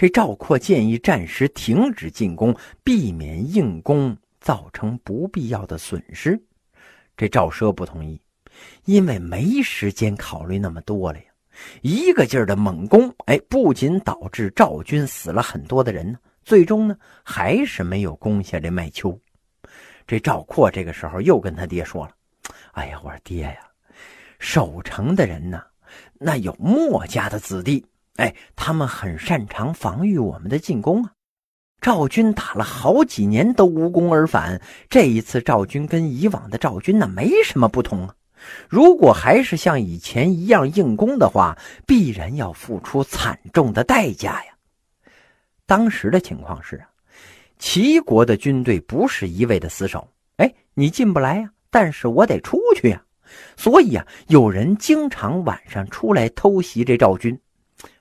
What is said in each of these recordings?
这赵括建议暂时停止进攻，避免硬攻造成不必要的损失。这赵奢不同意，因为没时间考虑那么多了呀。一个劲儿的猛攻，哎，不仅导致赵军死了很多的人呢，最终呢还是没有攻下这麦丘。这赵括这个时候又跟他爹说了：“哎呀，我说爹呀，守城的人呢，那有墨家的子弟。”哎，他们很擅长防御我们的进攻啊！赵军打了好几年都无功而返，这一次赵军跟以往的赵军那没什么不同啊。如果还是像以前一样硬攻的话，必然要付出惨重的代价呀。当时的情况是啊，齐国的军队不是一味的死守，哎，你进不来呀，但是我得出去呀，所以啊，有人经常晚上出来偷袭这赵军。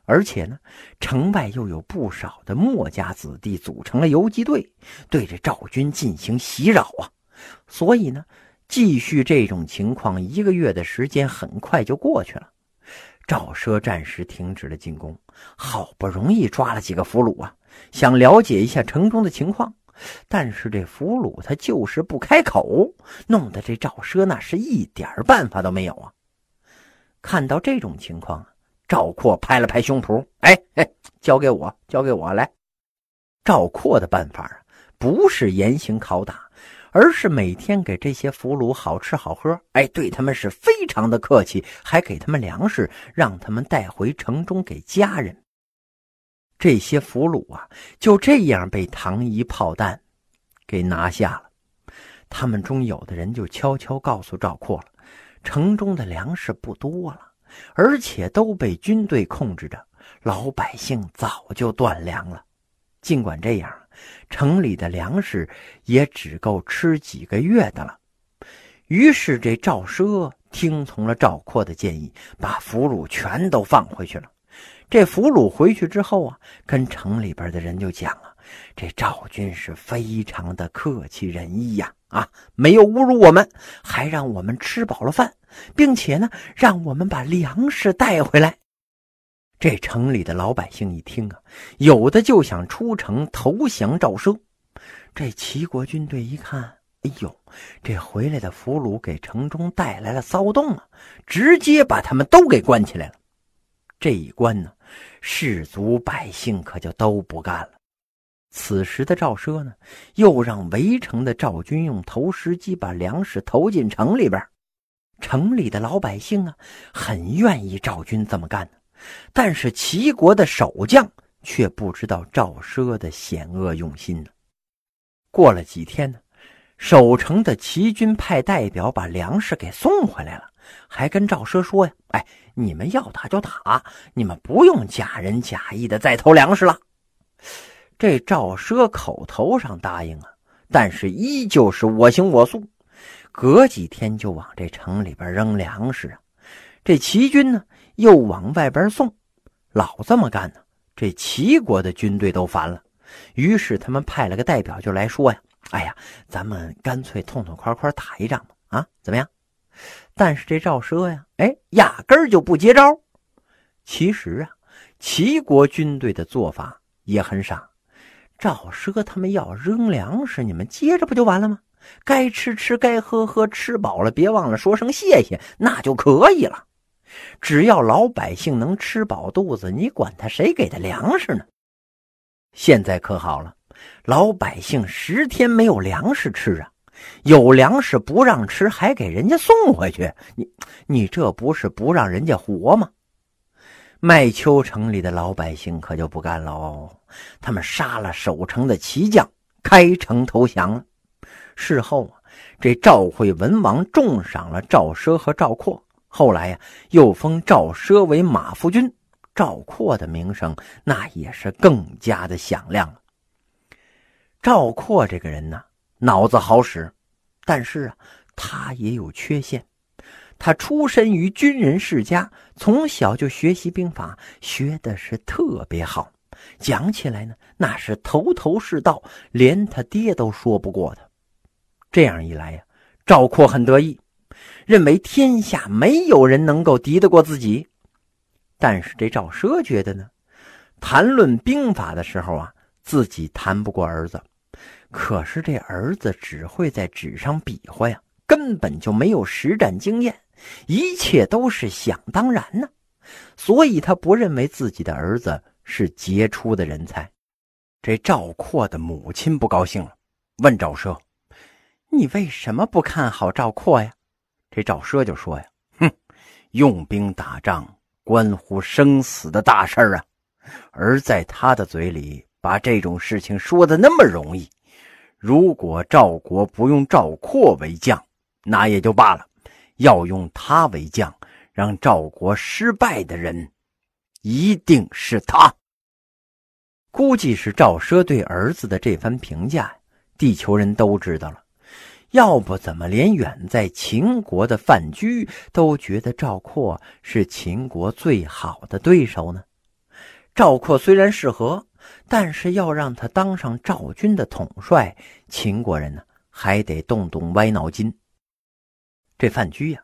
而且呢，城外又有不少的墨家子弟组成了游击队，对着赵军进行袭扰啊。所以呢，继续这种情况，一个月的时间很快就过去了。赵奢暂时停止了进攻，好不容易抓了几个俘虏啊，想了解一下城中的情况，但是这俘虏他就是不开口，弄得这赵奢那是一点办法都没有啊。看到这种情况。赵括拍了拍胸脯，哎哎，交给我，交给我来。赵括的办法啊，不是严刑拷打，而是每天给这些俘虏好吃好喝，哎，对他们是非常的客气，还给他们粮食，让他们带回城中给家人。这些俘虏啊，就这样被糖衣炮弹给拿下了。他们中有的人就悄悄告诉赵括了，城中的粮食不多了。而且都被军队控制着，老百姓早就断粮了。尽管这样，城里的粮食也只够吃几个月的了。于是，这赵奢听从了赵括的建议，把俘虏全都放回去了。这俘虏回去之后啊，跟城里边的人就讲啊，这赵军是非常的客气仁义呀，啊没有侮辱我们，还让我们吃饱了饭。并且呢，让我们把粮食带回来。这城里的老百姓一听啊，有的就想出城投降赵奢。这齐国军队一看，哎呦，这回来的俘虏给城中带来了骚动啊，直接把他们都给关起来了。这一关呢，士族百姓可就都不干了。此时的赵奢呢，又让围城的赵军用投石机把粮食投进城里边。城里的老百姓啊，很愿意赵军这么干呢，但是齐国的守将却不知道赵奢的险恶用心呢。过了几天呢，守城的齐军派代表把粮食给送回来了，还跟赵奢说呀：“哎，你们要打就打，你们不用假仁假义的再投粮食了。”这赵奢口头上答应啊，但是依旧是我行我素。隔几天就往这城里边扔粮食啊，这齐军呢又往外边送，老这么干呢，这齐国的军队都烦了，于是他们派了个代表就来说呀：“哎呀，咱们干脆痛痛快快打一仗吧，啊，怎么样？”但是这赵奢呀，哎，压根就不接招。其实啊，齐国军队的做法也很傻，赵奢他们要扔粮食，你们接着不就完了吗？该吃吃，该喝喝，吃饱了别忘了说声谢谢，那就可以了。只要老百姓能吃饱肚子，你管他谁给的粮食呢？现在可好了，老百姓十天没有粮食吃啊，有粮食不让吃，还给人家送回去，你你这不是不让人家活吗？麦丘城里的老百姓可就不干喽，他们杀了守城的骑将，开城投降了。事后啊，这赵惠文王重赏了赵奢和赵括，后来呀，又封赵奢为马夫君，赵括的名声那也是更加的响亮了。赵括这个人呢，脑子好使，但是啊，他也有缺陷。他出身于军人世家，从小就学习兵法，学的是特别好，讲起来呢，那是头头是道，连他爹都说不过他。这样一来呀，赵括很得意，认为天下没有人能够敌得过自己。但是这赵奢觉得呢，谈论兵法的时候啊，自己谈不过儿子，可是这儿子只会在纸上比划呀，根本就没有实战经验，一切都是想当然呢，所以他不认为自己的儿子是杰出的人才。这赵括的母亲不高兴了，问赵奢：“你为什么不看好赵括呀？”这赵奢就说：“呀，哼，用兵打仗关乎生死的大事啊。”而在他的嘴里，把这种事情说的那么容易。如果赵国不用赵括为将，那也就罢了；要用他为将，让赵国失败的人，一定是他。估计是赵奢对儿子的这番评价，地球人都知道了。要不怎么连远在秦国的范雎都觉得赵括是秦国最好的对手呢？赵括虽然适合，但是要让他当上赵军的统帅，秦国人呢还得动动歪脑筋。这范雎呀，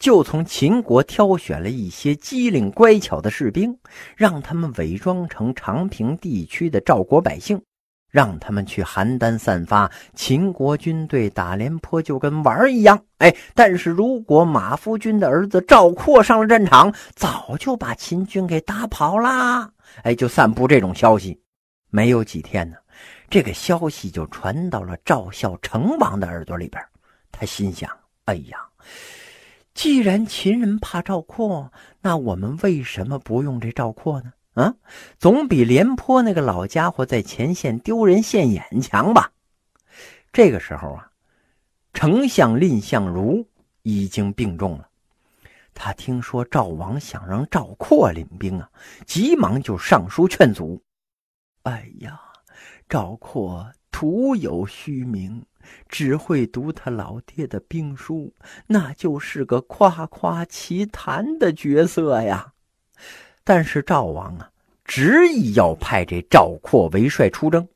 就从秦国挑选了一些机灵乖巧的士兵，让他们伪装成长平地区的赵国百姓。让他们去邯郸散发，秦国军队打廉颇就跟玩儿一样。哎，但是如果马夫君的儿子赵括上了战场，早就把秦军给打跑啦。哎，就散布这种消息。没有几天呢，这个消息就传到了赵孝成王的耳朵里边。他心想：哎呀，既然秦人怕赵括，那我们为什么不用这赵括呢？啊，总比廉颇那个老家伙在前线丢人现眼强吧？这个时候啊，丞相蔺相如已经病重了。他听说赵王想让赵括领兵啊，急忙就上书劝阻。哎呀，赵括徒有虚名，只会读他老爹的兵书，那就是个夸夸其谈的角色呀。但是赵王啊，执意要派这赵括为帅出征。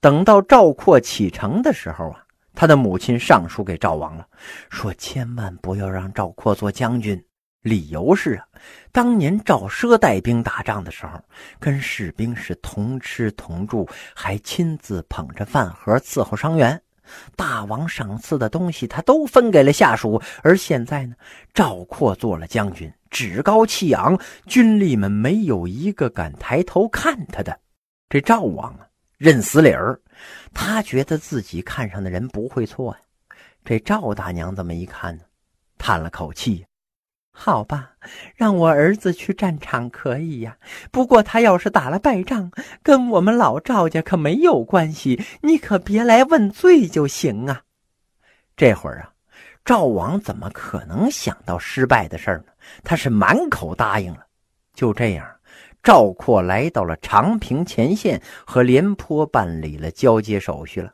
等到赵括启程的时候啊，他的母亲上书给赵王了，说千万不要让赵括做将军。理由是啊，当年赵奢带兵打仗的时候，跟士兵是同吃同住，还亲自捧着饭盒伺候伤员。大王赏赐的东西，他都分给了下属。而现在呢，赵括做了将军。趾高气昂，军吏们没有一个敢抬头看他的。这赵王啊，认死理儿，他觉得自己看上的人不会错呀。这赵大娘这么一看呢，叹了口气：“好吧，让我儿子去战场可以呀。不过他要是打了败仗，跟我们老赵家可没有关系，你可别来问罪就行啊。”这会儿啊。赵王怎么可能想到失败的事儿呢？他是满口答应了。就这样，赵括来到了长平前线，和廉颇办理了交接手续了。